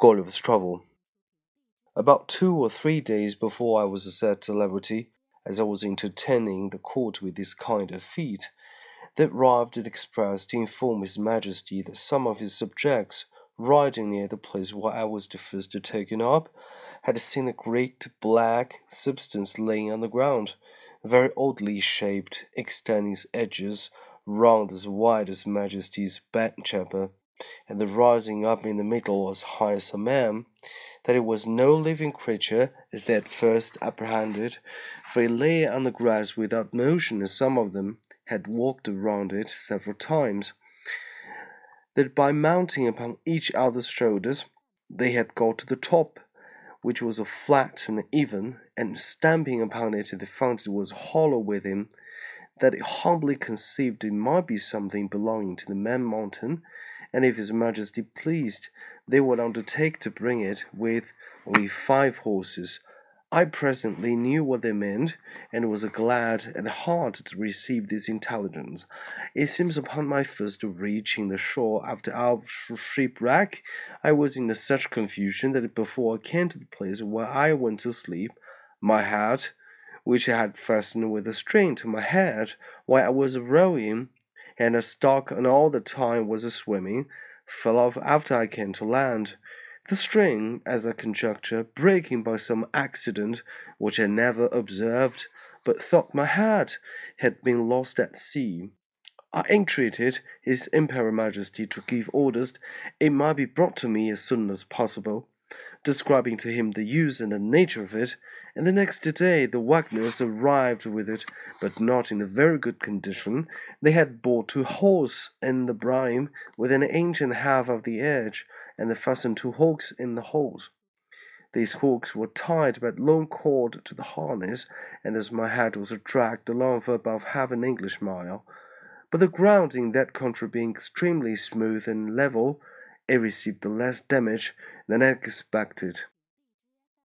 Gulliver's Travel. About two or three days before I was set at liberty, as I was entertaining the court with this kind of feat, there arrived an express to inform His Majesty that some of his subjects, riding near the place where I was the first taken up, had seen a great black substance lying on the ground, very oddly shaped, extending its edges round as wide as Majesty's bedchamber and the rising up in the middle was high as a man, that it was no living creature as they had first apprehended, for it lay on the grass without motion, and some of them had walked around it several times. That by mounting upon each other's shoulders, they had got to the top, which was a flat and even, and stamping upon it, they found it was hollow within, that it humbly conceived it might be something belonging to the man mountain and if His Majesty pleased, they would undertake to bring it with only five horses. I presently knew what they meant, and was glad at heart to receive this intelligence. It seems upon my first reaching the shore after our shipwreck, I was in such confusion that before I came to the place where I went to sleep, my hat, which I had fastened with a string to my head while I was rowing, and a stock and all the time was a swimming, fell off after I came to land. The string, as I conjecture, breaking by some accident which I never observed, but thought my hat had been lost at sea. I entreated His Imperial Majesty to give orders it might be brought to me as soon as possible, describing to him the use and the nature of it, and the next day the wagoners arrived with it, but not in a very good condition. They had bought two holes in the brine with an inch and a half of the edge, and they fastened two hooks in the holes. These hooks were tied by a long cord to the harness, and as my head was dragged along for above half an English mile. But the ground in that country being extremely smooth and level, it received the less damage than expected.